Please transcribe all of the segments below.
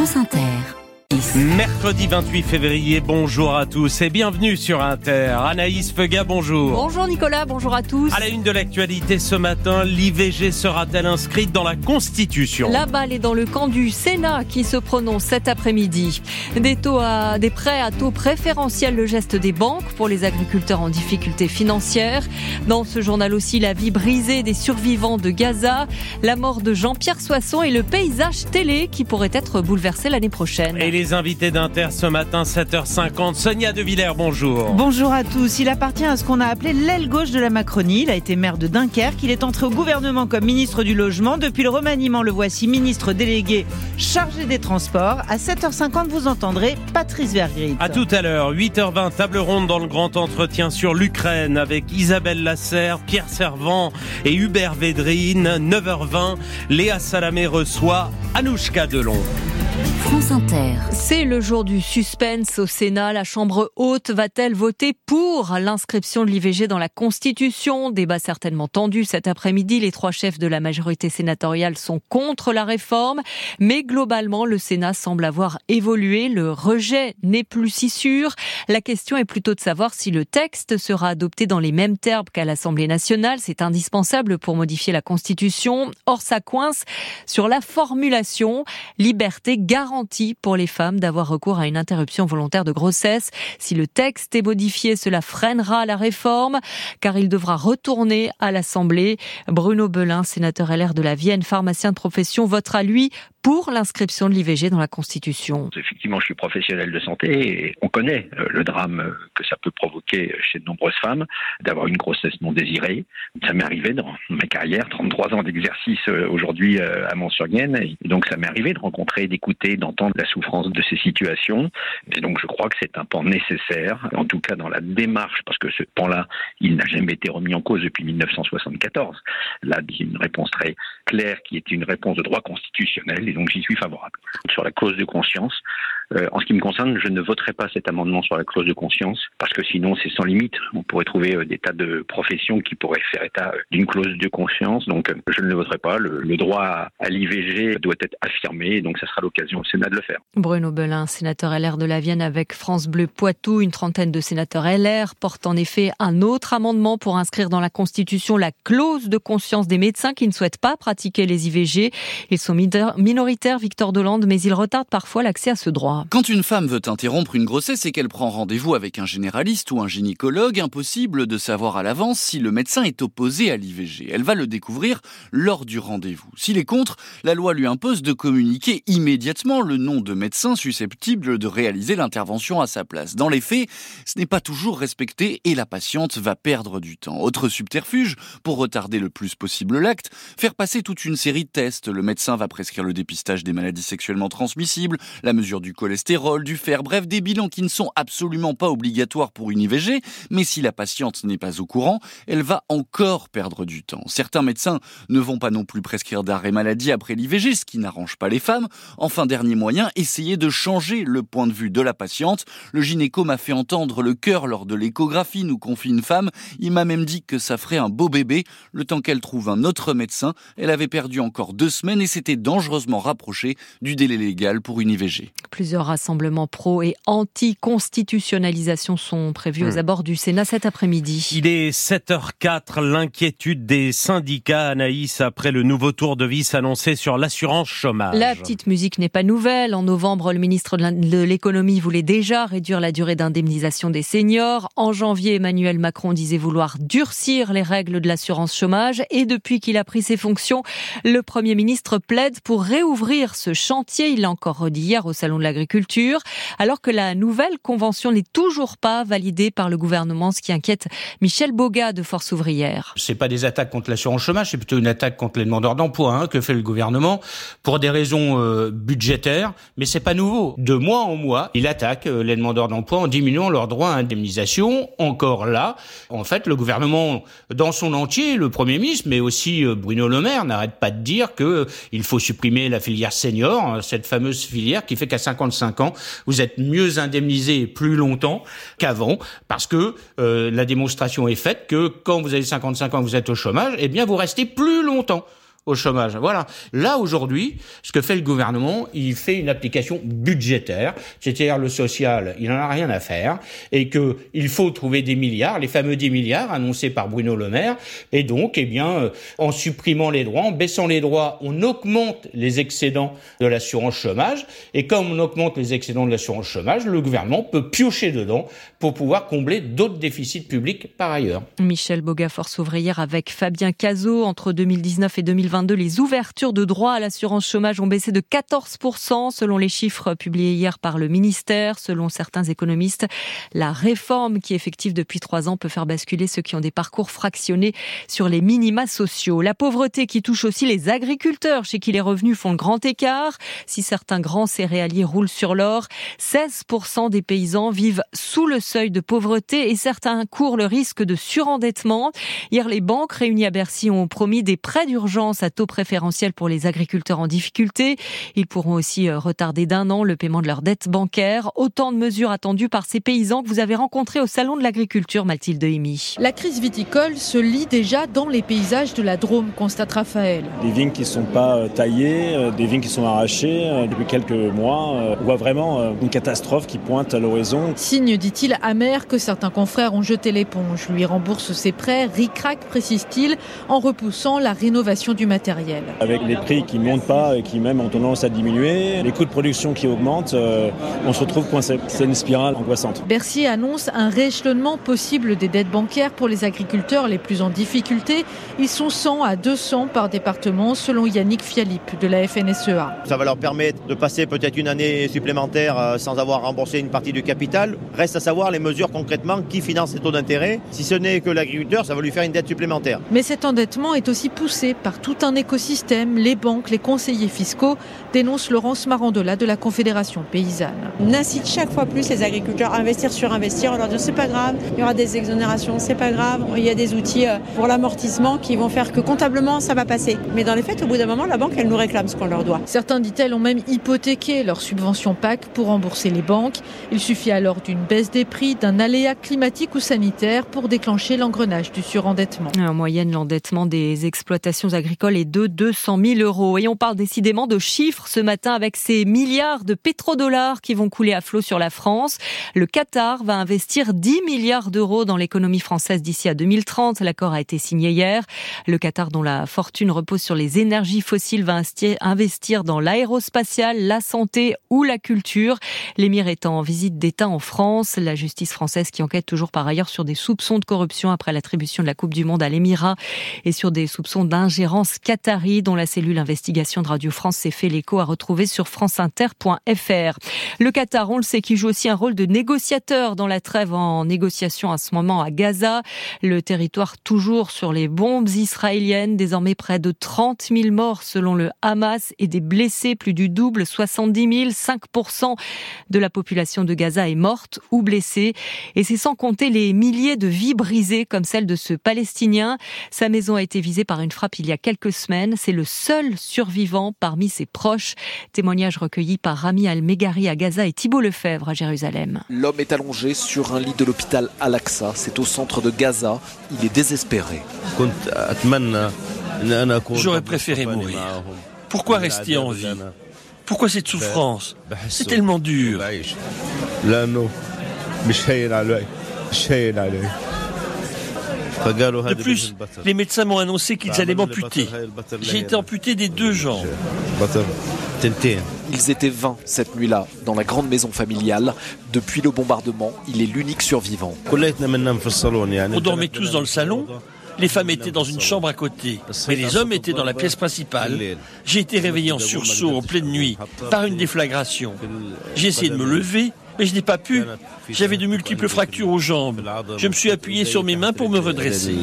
France Inter. Mercredi 28 février, bonjour à tous et bienvenue sur Inter. Anaïs Feuga, bonjour. Bonjour Nicolas, bonjour à tous. À la une de l'actualité ce matin, l'IVG sera-t-elle inscrite dans la Constitution? La balle est dans le camp du Sénat qui se prononce cet après-midi. Des taux à, des prêts à taux préférentiels, le geste des banques pour les agriculteurs en difficulté financière. Dans ce journal aussi, la vie brisée des survivants de Gaza, la mort de Jean-Pierre Soisson et le paysage télé qui pourrait être bouleversé l'année prochaine les invités d'Inter ce matin, 7h50. Sonia De Villers, bonjour. Bonjour à tous. Il appartient à ce qu'on a appelé l'aile gauche de la Macronie. Il a été maire de Dunkerque. Il est entré au gouvernement comme ministre du Logement. Depuis le remaniement, le voici ministre délégué chargé des transports. À 7h50, vous entendrez Patrice Vergrit. À tout à l'heure, 8h20, table ronde dans le grand entretien sur l'Ukraine avec Isabelle Lasserre, Pierre Servant et Hubert Védrine. 9h20, Léa Salamé reçoit Anouchka Delon. C'est le jour du suspense au Sénat. La Chambre haute va-t-elle voter pour l'inscription de l'IVG dans la Constitution? Débat certainement tendu cet après-midi. Les trois chefs de la majorité sénatoriale sont contre la réforme. Mais globalement, le Sénat semble avoir évolué. Le rejet n'est plus si sûr. La question est plutôt de savoir si le texte sera adopté dans les mêmes termes qu'à l'Assemblée nationale. C'est indispensable pour modifier la Constitution. Or, ça coince sur la formulation. Liberté garantie pour les femmes d'avoir recours à une interruption volontaire de grossesse. Si le texte est modifié, cela freinera la réforme, car il devra retourner à l'Assemblée. Bruno Belin, sénateur LR de la Vienne, pharmacien de profession, votera lui pour l'inscription de l'IVG dans la Constitution. Effectivement, je suis professionnel de santé et on connaît euh, le drame euh, que ça peut provoquer chez de nombreuses femmes d'avoir une grossesse non désirée. Ça m'est arrivé dans ma carrière, 33 ans d'exercice euh, aujourd'hui à Mont-sur-Vienne, et donc ça m'est arrivé de rencontrer, d'écouter, d'entendre la souffrance de ces situations. Et donc je crois que c'est un pan nécessaire, en tout cas dans la démarche, parce que ce pan-là, il n'a jamais été remis en cause depuis 1974. Là, il y a une réponse très claire qui est une réponse de droit constitutionnel et donc j'y suis favorable. Sur la clause de conscience, euh, en ce qui me concerne, je ne voterai pas cet amendement sur la clause de conscience parce que sinon c'est sans limite. On pourrait trouver euh, des tas de professions qui pourraient faire état euh, d'une clause de conscience. Donc je ne le voterai pas. Le, droit à, l'IVG doit être affirmé. Donc ça sera l'occasion au Sénat de le faire. Bruno Belin, sénateur LR de la Vienne avec France Bleu Poitou, une trentaine de sénateurs LR portent en effet un autre amendement pour inscrire dans la Constitution la clause de conscience des médecins qui ne souhaitent pas pratiquer les IVG. Ils sont minoritaires, Victor Dolande, mais ils retardent parfois l'accès à ce droit. Quand une femme veut interrompre une grossesse et qu'elle prend rendez-vous avec un généraliste ou un gynécologue, impossible de savoir à l'avance si le médecin est opposé à l'IVG. Elle va le découvrir lors du rendez-vous. S'il est contre, la loi lui impose de communiquer immédiatement le nom de médecin susceptible de réaliser l'intervention à sa place. Dans les faits, ce n'est pas toujours respecté et la patiente va perdre du temps. Autre subterfuge, pour retarder le plus possible l'acte, faire passer toute une série de tests. Le médecin va prescrire le dépistage des maladies sexuellement transmissibles, la mesure du cholestérol, cholestérol, du fer, bref, des bilans qui ne sont absolument pas obligatoires pour une IVG, mais si la patiente n'est pas au courant, elle va encore perdre du temps. Certains médecins ne vont pas non plus prescrire d'arrêt maladie après l'IVG, ce qui n'arrange pas les femmes. Enfin, dernier moyen, essayer de changer le point de vue de la patiente. Le gynéco m'a fait entendre le cœur lors de l'échographie, nous confie une femme. Il m'a même dit que ça ferait un beau bébé. Le temps qu'elle trouve un autre médecin, elle avait perdu encore deux semaines et s'était dangereusement rapprochée du délai légal pour une IVG. Plusieurs rassemblements pro et anti-constitutionnalisation sont prévus aux hmm. abords du Sénat cet après-midi. Il est 7h04, l'inquiétude des syndicats, Anaïs, après le nouveau tour de vis annoncé sur l'assurance chômage. La petite musique n'est pas nouvelle. En novembre, le ministre de l'économie voulait déjà réduire la durée d'indemnisation des seniors. En janvier, Emmanuel Macron disait vouloir durcir les règles de l'assurance chômage. Et depuis qu'il a pris ses fonctions, le Premier ministre plaide pour réouvrir ce chantier. Il l'a encore redit hier au Salon de l'Agriculture culture, alors que la nouvelle convention n'est toujours pas validée par le gouvernement, ce qui inquiète Michel Boga de Force ouvrière. C'est pas des attaques contre l'assurance chômage, c'est plutôt une attaque contre les demandeurs d'emploi hein, que fait le gouvernement pour des raisons euh, budgétaires, mais c'est pas nouveau. De mois en mois, il attaque euh, les demandeurs d'emploi en diminuant leurs droits à indemnisation. Encore là, en fait, le gouvernement dans son entier, le Premier ministre, mais aussi euh, Bruno Le Maire, n'arrête pas de dire que il faut supprimer la filière senior, hein, cette fameuse filière qui fait qu'à 55 ans, vous êtes mieux indemnisé plus longtemps qu'avant, parce que euh, la démonstration est faite que quand vous avez 55 ans, vous êtes au chômage, eh bien vous restez plus longtemps au chômage. Voilà. Là, aujourd'hui, ce que fait le gouvernement, il fait une application budgétaire, c'est-à-dire le social, il n'en a rien à faire, et que il faut trouver des milliards, les fameux 10 milliards annoncés par Bruno Le Maire, et donc, eh bien, euh, en supprimant les droits, en baissant les droits, on augmente les excédents de l'assurance chômage, et comme on augmente les excédents de l'assurance chômage, le gouvernement peut piocher dedans pour pouvoir combler d'autres déficits publics par ailleurs. Michel Boga, Force avec Fabien Cazot entre 2019 et 2020 les ouvertures de droits à l'assurance chômage ont baissé de 14% selon les chiffres publiés hier par le ministère. Selon certains économistes, la réforme qui est effective depuis trois ans peut faire basculer ceux qui ont des parcours fractionnés sur les minima sociaux. La pauvreté qui touche aussi les agriculteurs chez qui les revenus font le grand écart. Si certains grands céréaliers roulent sur l'or, 16% des paysans vivent sous le seuil de pauvreté et certains courent le risque de surendettement. Hier, les banques réunies à Bercy ont promis des prêts d'urgence à taux préférentiel pour les agriculteurs en difficulté. Ils pourront aussi euh, retarder d'un an le paiement de leurs dettes bancaires. Autant de mesures attendues par ces paysans que vous avez rencontrés au Salon de l'agriculture, Mathilde Imi. La crise viticole se lit déjà dans les paysages de la Drôme, constate Raphaël. Des vignes qui ne sont pas euh, taillées, euh, des vignes qui sont arrachées depuis quelques mois. On voit vraiment une catastrophe qui pointe à l'horizon. Signe, dit-il, amer que certains confrères ont jeté l'éponge. Lui rembourse ses prêts, ric-rac, précise-t-il, en repoussant la rénovation du matériel avec les prix qui ne montent pas et qui même ont tendance à diminuer, les coûts de production qui augmentent, euh, on se retrouve coincé. C'est une spirale angoissante. Bercy annonce un rééchelonnement possible des dettes bancaires pour les agriculteurs les plus en difficulté. Ils sont 100 à 200 par département selon Yannick Fialip de la FNSEA. Ça va leur permettre de passer peut-être une année supplémentaire euh, sans avoir remboursé une partie du capital. Reste à savoir les mesures concrètement qui financent les taux d'intérêt. Si ce n'est que l'agriculteur, ça va lui faire une dette supplémentaire. Mais cet endettement est aussi poussé par tout un un écosystème, les banques, les conseillers fiscaux, dénonce Laurence Marandola de la Confédération paysanne. On incite chaque fois plus les agriculteurs à investir sur investir, on leur dit c'est pas grave, il y aura des exonérations, c'est pas grave, il y a des outils euh, pour l'amortissement qui vont faire que comptablement ça va passer. Mais dans les faits, au bout d'un moment, la banque elle nous réclame ce qu'on leur doit. Certains, dit-elle, ont même hypothéqué leur subvention PAC pour rembourser les banques. Il suffit alors d'une baisse des prix, d'un aléa climatique ou sanitaire pour déclencher l'engrenage du surendettement. En moyenne, l'endettement des exploitations agricoles de 200 000 euros. Et on parle décidément de chiffres ce matin avec ces milliards de pétrodollars qui vont couler à flot sur la France. Le Qatar va investir 10 milliards d'euros dans l'économie française d'ici à 2030. L'accord a été signé hier. Le Qatar, dont la fortune repose sur les énergies fossiles, va investir dans l'aérospatial, la santé ou la culture. L'émir est en visite d'État en France. La justice française qui enquête toujours par ailleurs sur des soupçons de corruption après l'attribution de la Coupe du Monde à l'Émirat et sur des soupçons d'ingérence Qatari, dont la cellule investigation de Radio France s'est fait l'écho à retrouver sur franceinter.fr. Le Qatar, on le sait, qui joue aussi un rôle de négociateur dans la trêve en négociation à ce moment à Gaza. Le territoire toujours sur les bombes israéliennes, désormais près de 30 000 morts selon le Hamas et des blessés plus du double, 70 000, 5% de la population de Gaza est morte ou blessée. Et c'est sans compter les milliers de vies brisées comme celle de ce Palestinien. Sa maison a été visée par une frappe il y a quelques semaines. C'est le seul survivant parmi ses proches. Témoignage recueilli par Rami Al-Megari à Gaza et Thibault Lefebvre à Jérusalem. L'homme est allongé sur un lit de l'hôpital Al-Aqsa. C'est au centre de Gaza. Il est désespéré. J'aurais préféré mourir. Pourquoi rester en vie? Pourquoi cette souffrance? C'est tellement dur. De plus, les médecins m'ont annoncé qu'ils allaient m'amputer. J'ai été amputé des deux jambes. Ils étaient 20 cette nuit-là, dans la grande maison familiale. Depuis le bombardement, il est l'unique survivant. On dormait tous dans le salon. Les femmes étaient dans une chambre à côté, mais les hommes étaient dans la pièce principale. J'ai été réveillé en sursaut en pleine nuit par une déflagration. J'ai essayé de me lever, mais je n'ai pas pu. J'avais de multiples fractures aux jambes. Je me suis appuyé sur mes mains pour me redresser.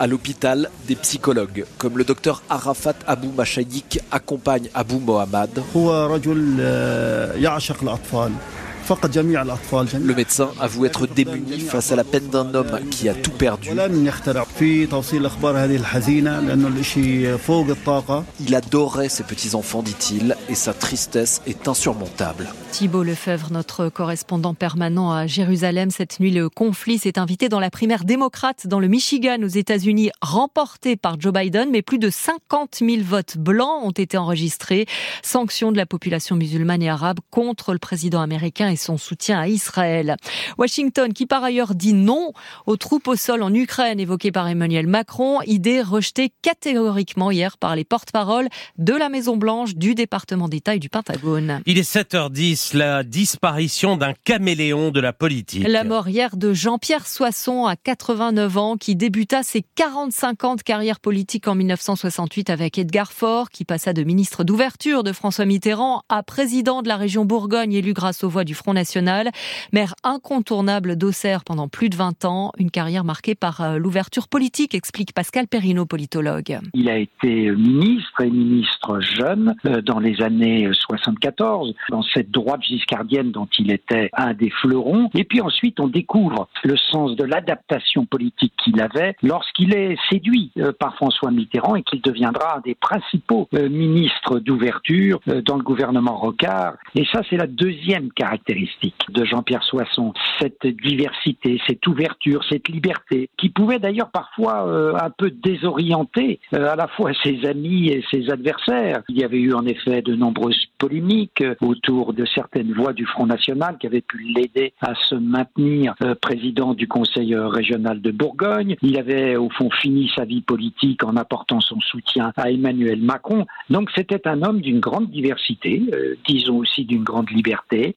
À l'hôpital, des psychologues, comme le docteur Arafat Abou Machayik, accompagnent Abou Mohamed. Le médecin avoue être démuni face à la peine d'un homme qui a tout perdu. Il adorait ses petits-enfants, dit-il, et sa tristesse est insurmontable. Thibault Lefebvre, notre correspondant permanent à Jérusalem. Cette nuit, le conflit s'est invité dans la primaire démocrate dans le Michigan aux États-Unis, remportée par Joe Biden, mais plus de 50 000 votes blancs ont été enregistrés. Sanction de la population musulmane et arabe contre le président américain et son soutien à Israël. Washington, qui par ailleurs dit non aux troupes au sol en Ukraine évoquées par Emmanuel Macron, idée rejetée catégoriquement hier par les porte-paroles de la Maison-Blanche, du département d'État et du Pentagone. Il est 7h10, la disparition d'un caméléon de la politique. La mort hier de Jean-Pierre Soisson à 89 ans, qui débuta ses 45 ans de carrière politique en 1968 avec Edgar Faure, qui passa de ministre d'ouverture de François Mitterrand à président de la région Bourgogne élu grâce aux voix du National. Maire incontournable d'Auxerre pendant plus de 20 ans, une carrière marquée par euh, l'ouverture politique, explique Pascal Perrino, politologue. Il a été ministre et ministre jeune euh, dans les années 74, dans cette droite giscardienne dont il était un des fleurons. Et puis ensuite, on découvre le sens de l'adaptation politique qu'il avait lorsqu'il est séduit euh, par François Mitterrand et qu'il deviendra un des principaux ministres d'ouverture dans le gouvernement Rocard. Et ça, c'est la deuxième caractéristique de Jean-Pierre Soisson, cette diversité, cette ouverture, cette liberté, qui pouvait d'ailleurs parfois euh, un peu désorienter euh, à la fois ses amis et ses adversaires. Il y avait eu en effet de nombreuses polémiques euh, autour de certaines voix du Front National qui avaient pu l'aider à se maintenir président du Conseil régional de Bourgogne. Il avait au fond fini sa vie politique en apportant son soutien à Emmanuel Macron. Donc c'était un homme d'une grande diversité, disons aussi d'une grande liberté.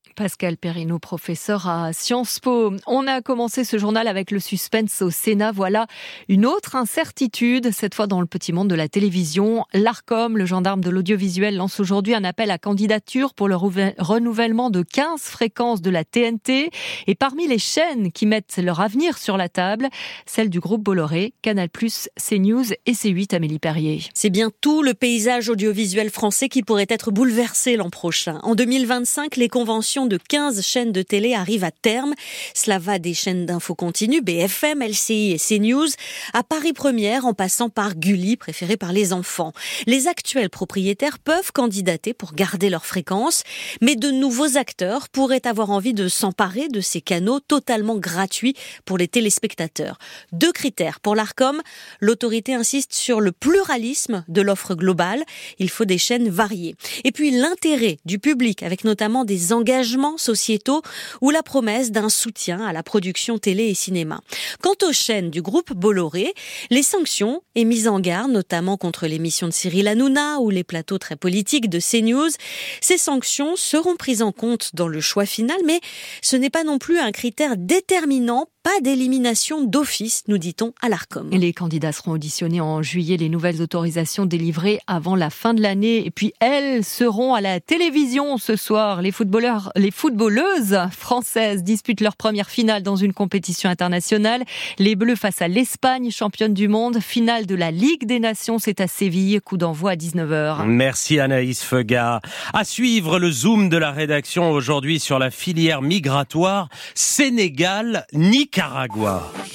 Perrineau, professeur à Sciences Po. On a commencé ce journal avec le suspense au Sénat. Voilà une autre incertitude, cette fois dans le petit monde de la télévision. L'ARCOM, le gendarme de l'audiovisuel, lance aujourd'hui un appel à candidature pour le renouvellement de 15 fréquences de la TNT. Et parmi les chaînes qui mettent leur avenir sur la table, celle du groupe Bolloré, Canal+, CNews et C8, Amélie Perrier. C'est bien tout le paysage audiovisuel français qui pourrait être bouleversé l'an prochain. En 2025, les conventions de 15 chaînes de télé arrivent à terme. Cela va des chaînes d'infos continue, BFM, LCI et CNews, à Paris Première en passant par Gulli, préféré par les enfants. Les actuels propriétaires peuvent candidater pour garder leur fréquence, mais de nouveaux acteurs pourraient avoir envie de s'emparer de ces canaux totalement gratuits pour les téléspectateurs. Deux critères pour l'ARCOM. L'autorité insiste sur le pluralisme de l'offre globale. Il faut des chaînes variées. Et puis l'intérêt du public, avec notamment des engagements sociétaux ou la promesse d'un soutien à la production télé et cinéma. Quant aux chaînes du groupe Bolloré, les sanctions et mises en garde, notamment contre l'émission de Cyril Hanouna ou les plateaux très politiques de CNews, ces sanctions seront prises en compte dans le choix final, mais ce n'est pas non plus un critère déterminant pas d'élimination d'office, nous dit-on à l'ARCOM. Les candidats seront auditionnés en juillet, les nouvelles autorisations délivrées avant la fin de l'année. Et puis elles seront à la télévision ce soir. Les footballeurs, les footballeuses françaises disputent leur première finale dans une compétition internationale. Les Bleus face à l'Espagne, championne du monde. Finale de la Ligue des Nations, c'est à Séville. Coup d'envoi à 19h. Merci Anaïs Fega. À suivre le zoom de la rédaction aujourd'hui sur la filière migratoire Sénégal-Nicaragua. Nicaragua.